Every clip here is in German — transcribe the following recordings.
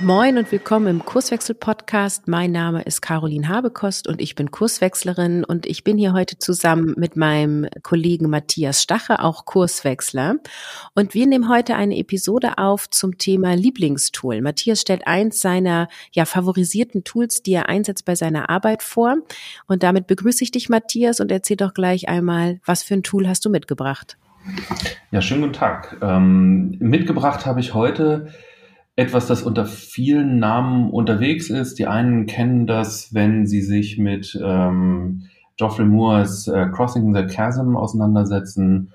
Moin und willkommen im Kurswechsel-Podcast. Mein Name ist Caroline Habekost und ich bin Kurswechslerin und ich bin hier heute zusammen mit meinem Kollegen Matthias Stache, auch Kurswechsler. Und wir nehmen heute eine Episode auf zum Thema Lieblingstool. Matthias stellt eins seiner ja favorisierten Tools, die er einsetzt bei seiner Arbeit vor. Und damit begrüße ich dich, Matthias, und erzähl doch gleich einmal, was für ein Tool hast du mitgebracht? Ja, schönen guten Tag. Ähm, mitgebracht habe ich heute etwas, das unter vielen Namen unterwegs ist. Die einen kennen das, wenn sie sich mit ähm, Geoffrey Moores äh, Crossing the Chasm auseinandersetzen.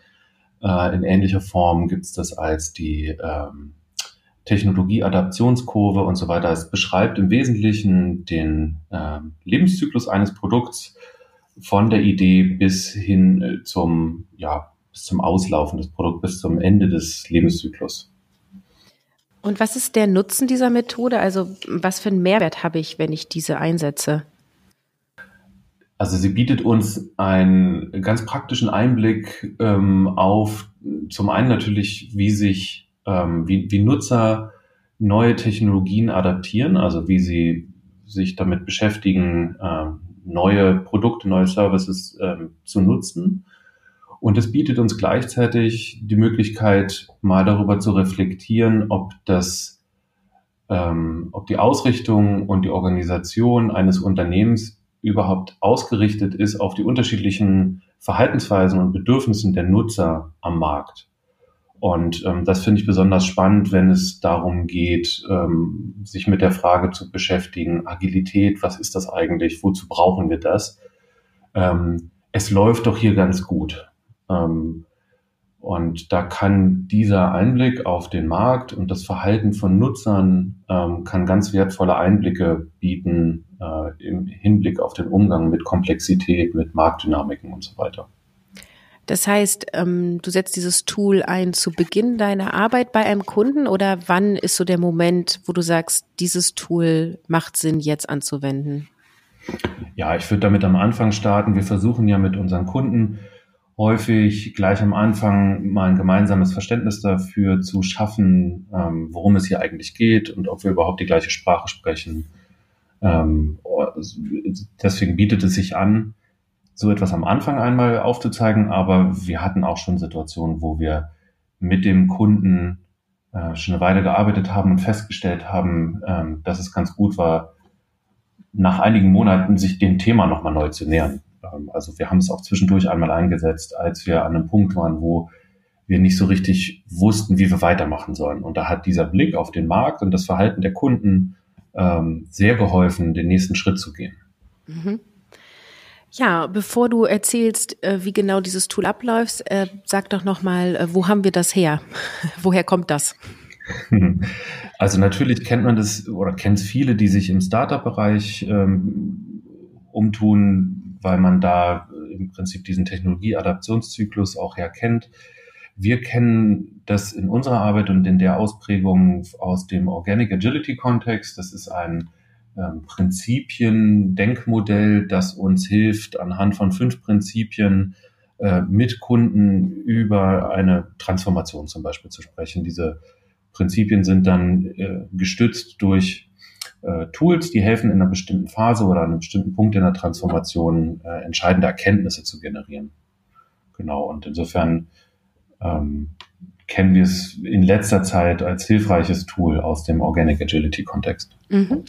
Äh, in ähnlicher Form gibt es das als die ähm, Technologie-Adaptionskurve und so weiter. Es beschreibt im Wesentlichen den äh, Lebenszyklus eines Produkts von der Idee bis hin äh, zum, ja, bis zum Auslaufen des Produkts, bis zum Ende des Lebenszyklus. Und was ist der Nutzen dieser Methode? Also was für einen Mehrwert habe ich, wenn ich diese einsetze? Also sie bietet uns einen ganz praktischen Einblick ähm, auf zum einen natürlich, wie sich, ähm, wie, wie Nutzer neue Technologien adaptieren, also wie sie sich damit beschäftigen, äh, neue Produkte, neue Services äh, zu nutzen und es bietet uns gleichzeitig die Möglichkeit, mal darüber zu reflektieren, ob das, ähm, ob die Ausrichtung und die Organisation eines Unternehmens überhaupt ausgerichtet ist auf die unterschiedlichen Verhaltensweisen und Bedürfnissen der Nutzer am Markt. Und ähm, das finde ich besonders spannend, wenn es darum geht, ähm, sich mit der Frage zu beschäftigen, Agilität, was ist das eigentlich, wozu brauchen wir das? Ähm, es läuft doch hier ganz gut. Ähm, und da kann dieser Einblick auf den Markt und das Verhalten von Nutzern ähm, kann ganz wertvolle Einblicke bieten äh, im Hinblick auf den Umgang mit Komplexität, mit Marktdynamiken und so weiter. Das heißt, ähm, du setzt dieses Tool ein zu Beginn deiner Arbeit bei einem Kunden oder wann ist so der Moment, wo du sagst, dieses Tool macht Sinn, jetzt anzuwenden? Ja, ich würde damit am Anfang starten. Wir versuchen ja mit unseren Kunden häufig gleich am Anfang mal ein gemeinsames Verständnis dafür zu schaffen, ähm, worum es hier eigentlich geht und ob wir überhaupt die gleiche Sprache sprechen. Ähm, deswegen bietet es sich an, so etwas am Anfang einmal aufzuzeigen, aber wir hatten auch schon Situationen, wo wir mit dem Kunden äh, schon eine Weile gearbeitet haben und festgestellt haben, ähm, dass es ganz gut war, nach einigen Monaten sich dem Thema nochmal neu zu nähern. Also wir haben es auch zwischendurch einmal eingesetzt, als wir an einem Punkt waren, wo wir nicht so richtig wussten, wie wir weitermachen sollen. Und da hat dieser Blick auf den Markt und das Verhalten der Kunden ähm, sehr geholfen, den nächsten Schritt zu gehen. Mhm. Ja, bevor du erzählst, äh, wie genau dieses Tool abläuft, äh, sag doch nochmal, äh, wo haben wir das her? Woher kommt das? Also natürlich kennt man das oder kennt es viele, die sich im Startup-Bereich ähm, umtun, weil man da im Prinzip diesen Technologie-Adaptionszyklus auch herkennt. Wir kennen das in unserer Arbeit und in der Ausprägung aus dem Organic Agility Kontext. Das ist ein ähm, Prinzipien-Denkmodell, das uns hilft, anhand von fünf Prinzipien äh, mit Kunden über eine Transformation zum Beispiel zu sprechen. Diese Prinzipien sind dann äh, gestützt durch äh, Tools, die helfen in einer bestimmten Phase oder an einem bestimmten Punkt in der Transformation äh, entscheidende Erkenntnisse zu generieren. Genau, und insofern ähm, kennen wir es in letzter Zeit als hilfreiches Tool aus dem Organic Agility Kontext. Mhm.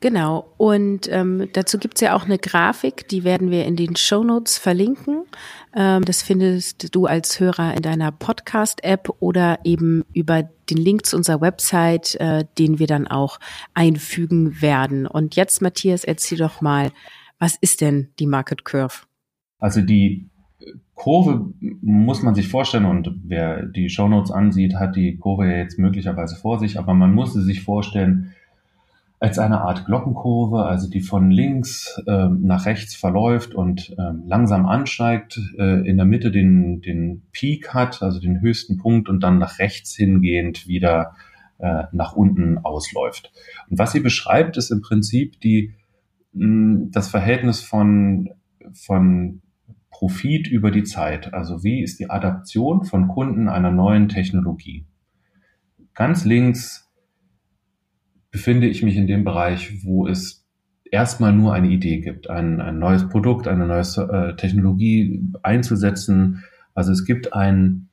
Genau. Und ähm, dazu gibt's ja auch eine Grafik, die werden wir in den Show Notes verlinken. Ähm, das findest du als Hörer in deiner Podcast-App oder eben über den Link zu unserer Website, äh, den wir dann auch einfügen werden. Und jetzt, Matthias, erzähl doch mal, was ist denn die Market Curve? Also die Kurve muss man sich vorstellen und wer die Show Notes ansieht, hat die Kurve ja jetzt möglicherweise vor sich, aber man muss sie sich vorstellen als eine Art Glockenkurve, also die von links äh, nach rechts verläuft und äh, langsam ansteigt, äh, in der Mitte den, den Peak hat, also den höchsten Punkt und dann nach rechts hingehend wieder äh, nach unten ausläuft. Und was sie beschreibt, ist im Prinzip die, mh, das Verhältnis von, von Profit über die Zeit. Also wie ist die Adaption von Kunden einer neuen Technologie? Ganz links befinde ich mich in dem Bereich, wo es erstmal nur eine Idee gibt, ein, ein neues Produkt, eine neue äh, Technologie einzusetzen. Also es gibt ein,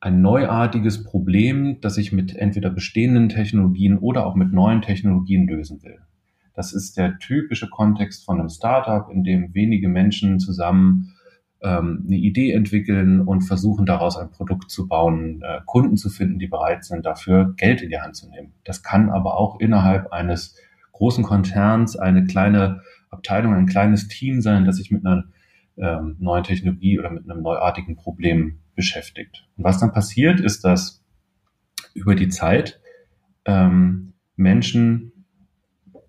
ein neuartiges Problem, das ich mit entweder bestehenden Technologien oder auch mit neuen Technologien lösen will. Das ist der typische Kontext von einem Startup, in dem wenige Menschen zusammen ähm, eine Idee entwickeln und versuchen daraus ein Produkt zu bauen, äh, Kunden zu finden, die bereit sind, dafür Geld in die Hand zu nehmen. Das kann aber auch innerhalb eines großen Konzerns eine kleine Abteilung, ein kleines Team sein, das sich mit einer ähm, neuen Technologie oder mit einem neuartigen Problem beschäftigt. Und was dann passiert, ist, dass über die Zeit ähm, Menschen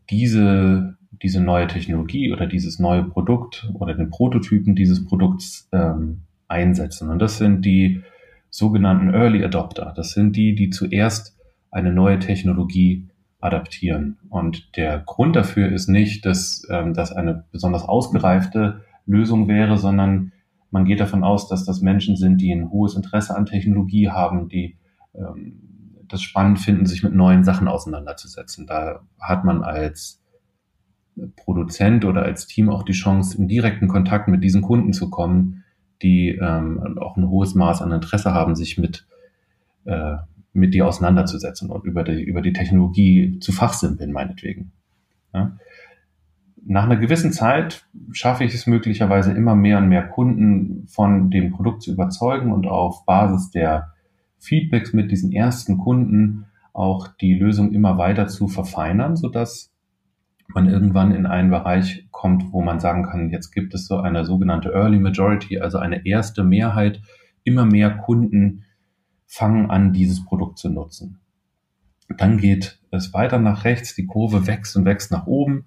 diese diese neue Technologie oder dieses neue Produkt oder den Prototypen dieses Produkts ähm, einsetzen. Und das sind die sogenannten Early Adopter. Das sind die, die zuerst eine neue Technologie adaptieren. Und der Grund dafür ist nicht, dass ähm, das eine besonders ausgereifte Lösung wäre, sondern man geht davon aus, dass das Menschen sind, die ein hohes Interesse an Technologie haben, die ähm, das spannend finden, sich mit neuen Sachen auseinanderzusetzen. Da hat man als Produzent oder als Team auch die Chance, in direkten Kontakt mit diesen Kunden zu kommen, die ähm, auch ein hohes Maß an Interesse haben, sich mit, äh, mit dir auseinanderzusetzen und über die, über die Technologie zu fachsimpeln, meinetwegen. Ja. Nach einer gewissen Zeit schaffe ich es möglicherweise immer mehr und mehr Kunden von dem Produkt zu überzeugen und auf Basis der Feedbacks mit diesen ersten Kunden auch die Lösung immer weiter zu verfeinern, sodass man irgendwann in einen Bereich kommt, wo man sagen kann, jetzt gibt es so eine sogenannte Early Majority, also eine erste Mehrheit. Immer mehr Kunden fangen an, dieses Produkt zu nutzen. Dann geht es weiter nach rechts, die Kurve wächst und wächst nach oben,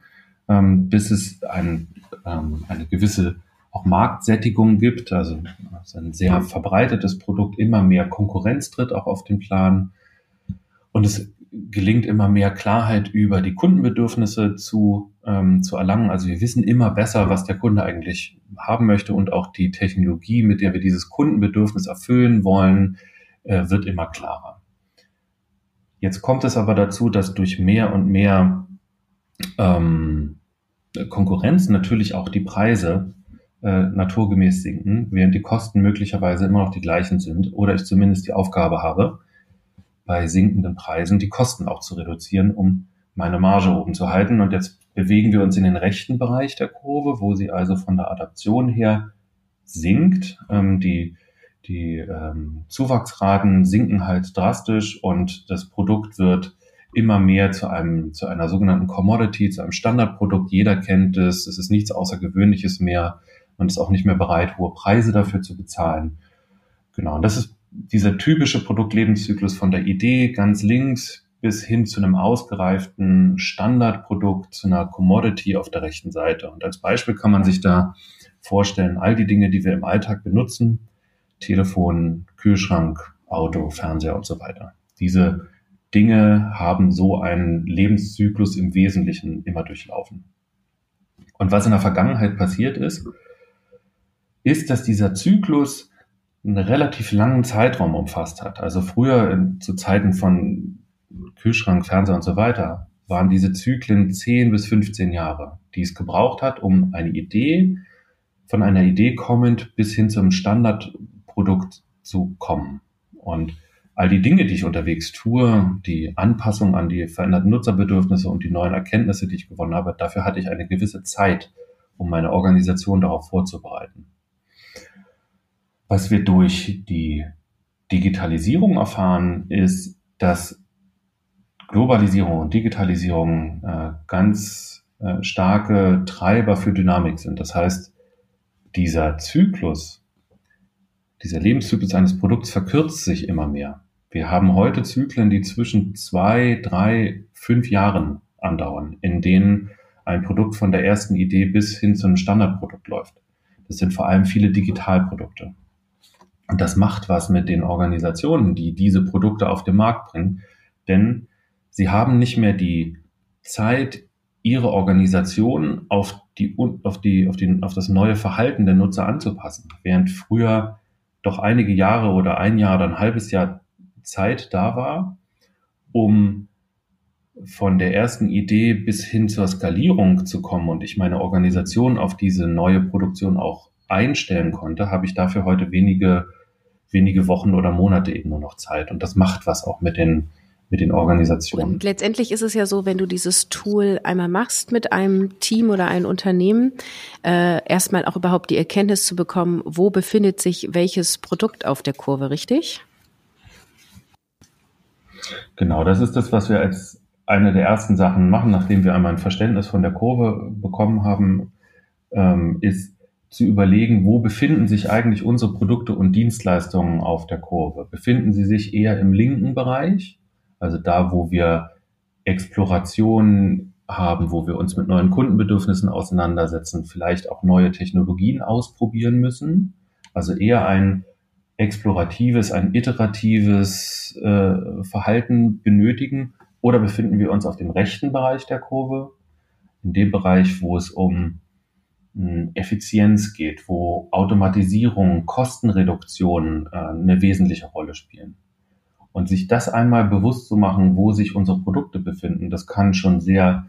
ähm, bis es ein, ähm, eine gewisse auch Marktsättigung gibt, also ein sehr verbreitetes Produkt, immer mehr Konkurrenz tritt auch auf den Plan. Und es gelingt immer mehr Klarheit über die Kundenbedürfnisse zu, ähm, zu erlangen. Also wir wissen immer besser, was der Kunde eigentlich haben möchte und auch die Technologie, mit der wir dieses Kundenbedürfnis erfüllen wollen, äh, wird immer klarer. Jetzt kommt es aber dazu, dass durch mehr und mehr ähm, Konkurrenz natürlich auch die Preise äh, naturgemäß sinken, während die Kosten möglicherweise immer noch die gleichen sind oder ich zumindest die Aufgabe habe, bei sinkenden Preisen die Kosten auch zu reduzieren, um meine Marge oben zu halten. Und jetzt bewegen wir uns in den rechten Bereich der Kurve, wo sie also von der Adaption her sinkt. Ähm, die die ähm, Zuwachsraten sinken halt drastisch und das Produkt wird immer mehr zu einem, zu einer sogenannten Commodity, zu einem Standardprodukt. Jeder kennt es. Es ist nichts Außergewöhnliches mehr. Man ist auch nicht mehr bereit, hohe Preise dafür zu bezahlen. Genau. Und das ist dieser typische Produktlebenszyklus von der Idee ganz links bis hin zu einem ausgereiften Standardprodukt, zu einer Commodity auf der rechten Seite. Und als Beispiel kann man sich da vorstellen, all die Dinge, die wir im Alltag benutzen, Telefon, Kühlschrank, Auto, Fernseher und so weiter. Diese Dinge haben so einen Lebenszyklus im Wesentlichen immer durchlaufen. Und was in der Vergangenheit passiert ist, ist, dass dieser Zyklus einen relativ langen Zeitraum umfasst hat. Also früher in, zu Zeiten von Kühlschrank, Fernseher und so weiter waren diese Zyklen 10 bis 15 Jahre, die es gebraucht hat, um eine Idee von einer Idee kommend bis hin zum Standardprodukt zu kommen. Und all die Dinge, die ich unterwegs tue, die Anpassung an die veränderten Nutzerbedürfnisse und die neuen Erkenntnisse, die ich gewonnen habe, dafür hatte ich eine gewisse Zeit, um meine Organisation darauf vorzubereiten. Was wir durch die Digitalisierung erfahren, ist, dass Globalisierung und Digitalisierung äh, ganz äh, starke Treiber für Dynamik sind. Das heißt, dieser Zyklus, dieser Lebenszyklus eines Produkts verkürzt sich immer mehr. Wir haben heute Zyklen, die zwischen zwei, drei, fünf Jahren andauern, in denen ein Produkt von der ersten Idee bis hin zum Standardprodukt läuft. Das sind vor allem viele Digitalprodukte. Und das macht was mit den Organisationen, die diese Produkte auf den Markt bringen, denn sie haben nicht mehr die Zeit, ihre Organisation auf die, auf die, auf die, auf das neue Verhalten der Nutzer anzupassen. Während früher doch einige Jahre oder ein Jahr oder ein halbes Jahr Zeit da war, um von der ersten Idee bis hin zur Skalierung zu kommen und ich meine Organisation auf diese neue Produktion auch einstellen konnte, habe ich dafür heute wenige, wenige Wochen oder Monate eben nur noch Zeit. Und das macht was auch mit den, mit den Organisationen. Und letztendlich ist es ja so, wenn du dieses Tool einmal machst mit einem Team oder einem Unternehmen, äh, erstmal auch überhaupt die Erkenntnis zu bekommen, wo befindet sich welches Produkt auf der Kurve, richtig? Genau, das ist das, was wir als eine der ersten Sachen machen, nachdem wir einmal ein Verständnis von der Kurve bekommen haben, ähm, ist zu überlegen, wo befinden sich eigentlich unsere Produkte und Dienstleistungen auf der Kurve? Befinden sie sich eher im linken Bereich, also da, wo wir Exploration haben, wo wir uns mit neuen Kundenbedürfnissen auseinandersetzen, vielleicht auch neue Technologien ausprobieren müssen, also eher ein exploratives, ein iteratives äh, Verhalten benötigen? Oder befinden wir uns auf dem rechten Bereich der Kurve, in dem Bereich, wo es um Effizienz geht, wo Automatisierung, Kostenreduktion äh, eine wesentliche Rolle spielen? Und sich das einmal bewusst zu machen, wo sich unsere Produkte befinden, das kann schon sehr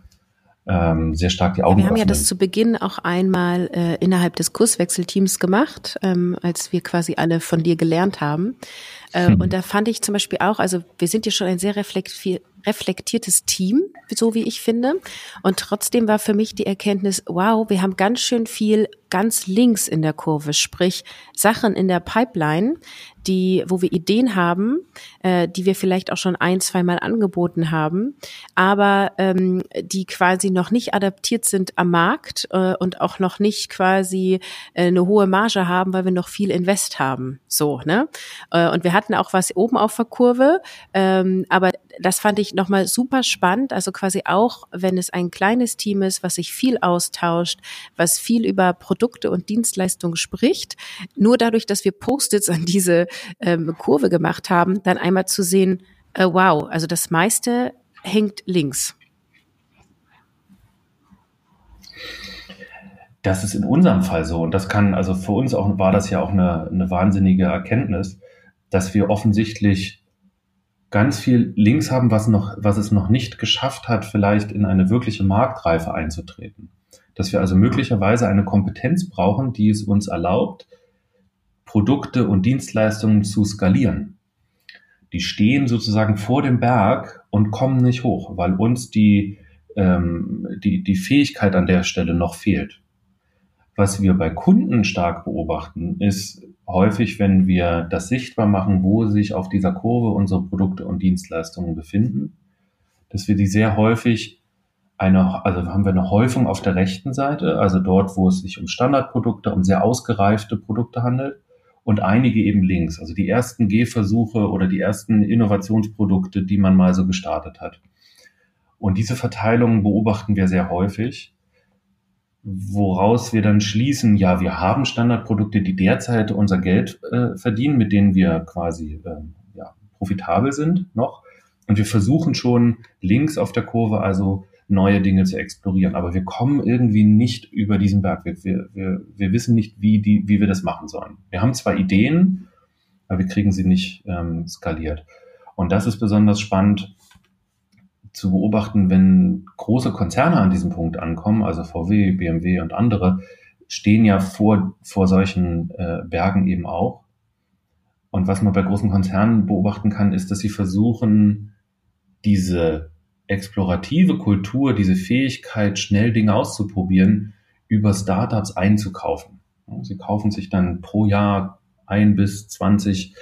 ähm, sehr stark die Augen ja, Wir haben öffnen. ja das zu Beginn auch einmal äh, innerhalb des Kurswechselteams gemacht, ähm, als wir quasi alle von dir gelernt haben. Äh, hm. Und da fand ich zum Beispiel auch, also wir sind ja schon ein sehr reflektiertes Team, so wie ich finde. Und trotzdem war für mich die Erkenntnis, wow, wir haben ganz schön viel ganz links in der Kurve, sprich Sachen in der Pipeline, die, wo wir Ideen haben, äh, die wir vielleicht auch schon ein, zweimal angeboten haben, aber ähm, die quasi noch nicht adaptiert sind am Markt äh, und auch noch nicht quasi äh, eine hohe Marge haben, weil wir noch viel Invest haben. So, ne? Äh, und wir hatten auch was oben auf der Kurve, ähm, aber das fand ich nochmal super spannend. Also quasi auch, wenn es ein kleines Team ist, was sich viel austauscht, was viel über Produkte und Dienstleistungen spricht, nur dadurch, dass wir Post-its an diese ähm, Kurve gemacht haben, dann einmal zu sehen, äh, wow, also das meiste hängt links. Das ist in unserem Fall so. Und das kann, also für uns auch war das ja auch eine, eine wahnsinnige Erkenntnis, dass wir offensichtlich ganz viel links haben, was noch, was es noch nicht geschafft hat, vielleicht in eine wirkliche Marktreife einzutreten. Dass wir also möglicherweise eine Kompetenz brauchen, die es uns erlaubt, Produkte und Dienstleistungen zu skalieren. Die stehen sozusagen vor dem Berg und kommen nicht hoch, weil uns die, ähm, die, die Fähigkeit an der Stelle noch fehlt. Was wir bei Kunden stark beobachten, ist häufig, wenn wir das sichtbar machen, wo sich auf dieser Kurve unsere Produkte und Dienstleistungen befinden, dass wir die sehr häufig eine, also haben wir eine Häufung auf der rechten Seite, also dort, wo es sich um Standardprodukte, um sehr ausgereifte Produkte handelt und einige eben links, also die ersten Gehversuche oder die ersten Innovationsprodukte, die man mal so gestartet hat. Und diese Verteilung beobachten wir sehr häufig woraus wir dann schließen, ja, wir haben Standardprodukte, die derzeit unser Geld äh, verdienen, mit denen wir quasi äh, ja, profitabel sind noch. Und wir versuchen schon links auf der Kurve also neue Dinge zu explorieren. Aber wir kommen irgendwie nicht über diesen Berg. Wir, wir, wir, wir wissen nicht, wie, die, wie wir das machen sollen. Wir haben zwar Ideen, aber wir kriegen sie nicht ähm, skaliert. Und das ist besonders spannend, zu beobachten, wenn große Konzerne an diesem Punkt ankommen, also VW, BMW und andere, stehen ja vor, vor solchen äh, Bergen eben auch. Und was man bei großen Konzernen beobachten kann, ist, dass sie versuchen, diese explorative Kultur, diese Fähigkeit, schnell Dinge auszuprobieren, über Startups einzukaufen. Sie kaufen sich dann pro Jahr ein bis zwanzig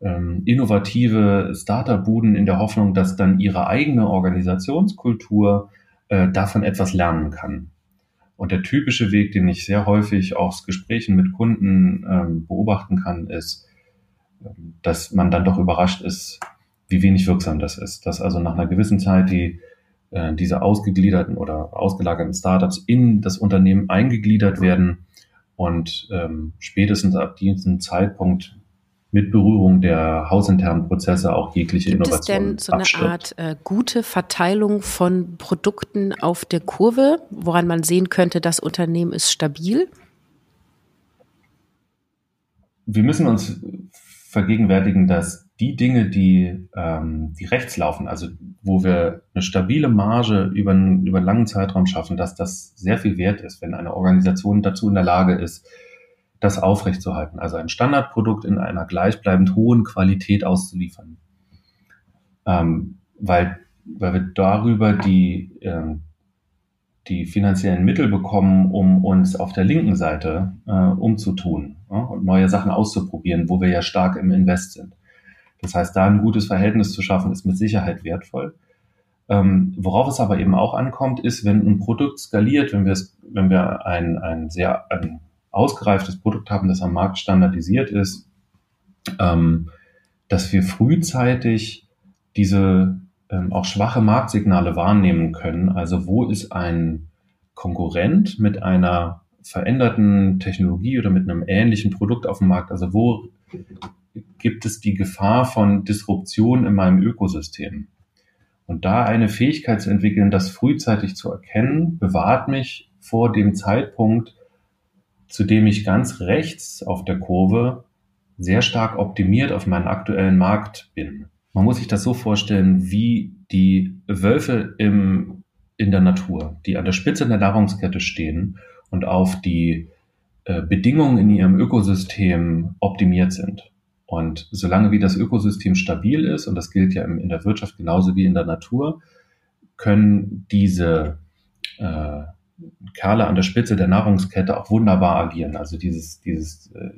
ähm, innovative Startup-Buden in der Hoffnung, dass dann ihre eigene Organisationskultur äh, davon etwas lernen kann. Und der typische Weg, den ich sehr häufig aus Gesprächen mit Kunden ähm, beobachten kann, ist, ähm, dass man dann doch überrascht ist, wie wenig wirksam das ist. Dass also nach einer gewissen Zeit die äh, diese ausgegliederten oder ausgelagerten Startups in das Unternehmen eingegliedert werden und ähm, spätestens ab diesem Zeitpunkt mit Berührung der hausinternen Prozesse auch jegliche Gibt Innovation. Gibt es denn so eine abstirbt. Art äh, gute Verteilung von Produkten auf der Kurve, woran man sehen könnte, das Unternehmen ist stabil? Wir müssen uns vergegenwärtigen, dass die Dinge, die, ähm, die rechts laufen, also wo wir eine stabile Marge über, einen, über einen langen Zeitraum schaffen, dass das sehr viel wert ist, wenn eine Organisation dazu in der Lage ist, das aufrechtzuerhalten. Also ein Standardprodukt in einer gleichbleibend hohen Qualität auszuliefern. Ähm, weil, weil wir darüber die, ähm, die finanziellen Mittel bekommen, um uns auf der linken Seite äh, umzutun ja, und neue Sachen auszuprobieren, wo wir ja stark im Invest sind. Das heißt, da ein gutes Verhältnis zu schaffen, ist mit Sicherheit wertvoll. Ähm, worauf es aber eben auch ankommt, ist, wenn ein Produkt skaliert, wenn wir wenn wir ein, ein sehr ein ausgereiftes Produkt haben, das am Markt standardisiert ist, ähm, dass wir frühzeitig diese ähm, auch schwache Marktsignale wahrnehmen können. Also wo ist ein Konkurrent mit einer veränderten Technologie oder mit einem ähnlichen Produkt auf dem Markt? Also wo gibt es die Gefahr von Disruption in meinem Ökosystem? Und da eine Fähigkeit zu entwickeln, das frühzeitig zu erkennen, bewahrt mich vor dem Zeitpunkt, zu dem ich ganz rechts auf der Kurve sehr stark optimiert auf meinen aktuellen Markt bin. Man muss sich das so vorstellen, wie die Wölfe im, in der Natur, die an der Spitze der Nahrungskette stehen und auf die äh, Bedingungen in ihrem Ökosystem optimiert sind. Und solange wie das Ökosystem stabil ist, und das gilt ja in der Wirtschaft genauso wie in der Natur, können diese äh, Kerle an der Spitze der Nahrungskette auch wunderbar agieren. Also dieses, dieses, äh,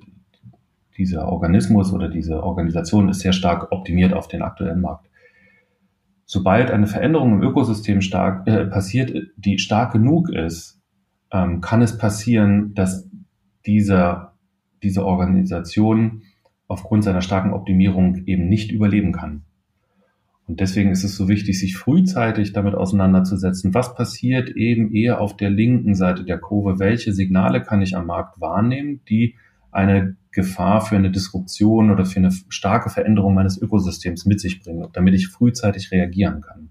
dieser Organismus oder diese Organisation ist sehr stark optimiert auf den aktuellen Markt. Sobald eine Veränderung im Ökosystem stark äh, passiert, die stark genug ist, ähm, kann es passieren, dass dieser, diese Organisation aufgrund seiner starken Optimierung eben nicht überleben kann. Und deswegen ist es so wichtig, sich frühzeitig damit auseinanderzusetzen, was passiert eben eher auf der linken Seite der Kurve, welche Signale kann ich am Markt wahrnehmen, die eine Gefahr für eine Disruption oder für eine starke Veränderung meines Ökosystems mit sich bringen, damit ich frühzeitig reagieren kann.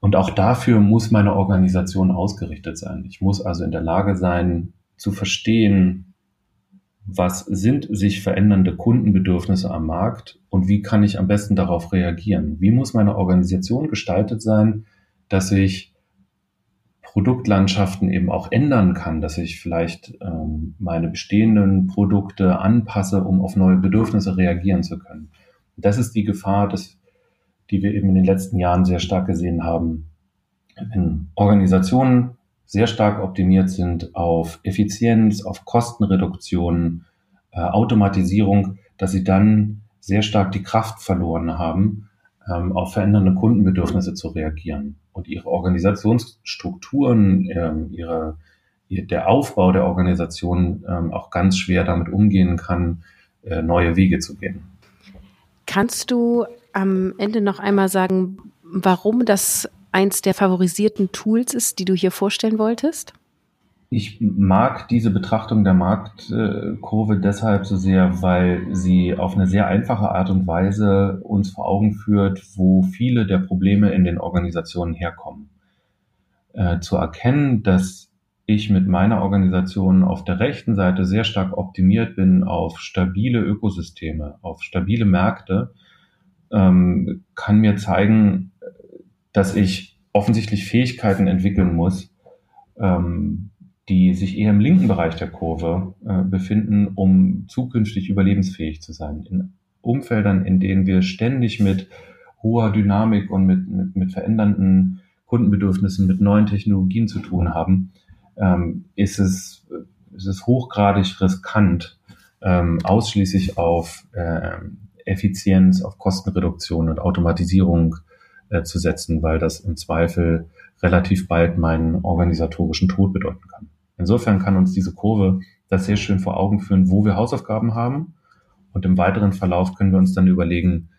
Und auch dafür muss meine Organisation ausgerichtet sein. Ich muss also in der Lage sein, zu verstehen, was sind sich verändernde Kundenbedürfnisse am Markt und wie kann ich am besten darauf reagieren? Wie muss meine Organisation gestaltet sein, dass ich Produktlandschaften eben auch ändern kann, dass ich vielleicht ähm, meine bestehenden Produkte anpasse, um auf neue Bedürfnisse reagieren zu können. das ist die Gefahr, dass, die wir eben in den letzten Jahren sehr stark gesehen haben, wenn Organisationen sehr stark optimiert sind auf Effizienz, auf Kostenreduktion, äh, Automatisierung, dass sie dann sehr stark die Kraft verloren haben, ähm, auf verändernde Kundenbedürfnisse zu reagieren und ihre Organisationsstrukturen, ähm, ihre, der Aufbau der Organisation ähm, auch ganz schwer damit umgehen kann, äh, neue Wege zu gehen. Kannst du am Ende noch einmal sagen, warum das eins der favorisierten Tools ist, die du hier vorstellen wolltest? Ich mag diese Betrachtung der Marktkurve deshalb so sehr, weil sie auf eine sehr einfache Art und Weise uns vor Augen führt, wo viele der Probleme in den Organisationen herkommen. Äh, zu erkennen, dass ich mit meiner Organisation auf der rechten Seite sehr stark optimiert bin auf stabile Ökosysteme, auf stabile Märkte, ähm, kann mir zeigen, dass ich offensichtlich Fähigkeiten entwickeln muss, ähm, die sich eher im linken Bereich der Kurve äh, befinden, um zukünftig überlebensfähig zu sein. In Umfeldern, in denen wir ständig mit hoher Dynamik und mit, mit, mit verändernden Kundenbedürfnissen, mit neuen Technologien zu tun haben, ähm, ist, es, ist es hochgradig riskant, ähm, ausschließlich auf äh, Effizienz, auf Kostenreduktion und Automatisierung äh, zu setzen, weil das im Zweifel relativ bald meinen organisatorischen Tod bedeuten kann. Insofern kann uns diese Kurve das sehr schön vor Augen führen, wo wir Hausaufgaben haben. Und im weiteren Verlauf können wir uns dann überlegen,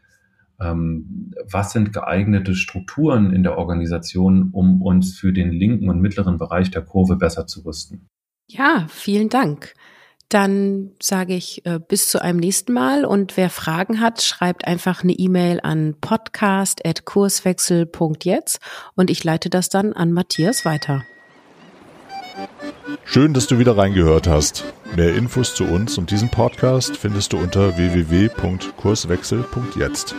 ähm, was sind geeignete Strukturen in der Organisation, um uns für den linken und mittleren Bereich der Kurve besser zu rüsten. Ja, vielen Dank. Dann sage ich äh, bis zu einem nächsten Mal und wer Fragen hat, schreibt einfach eine E-Mail an podcast.kurswechsel.jetzt und ich leite das dann an Matthias weiter. Schön, dass du wieder reingehört hast. Mehr Infos zu uns und diesem Podcast findest du unter www.kurswechsel.jetzt.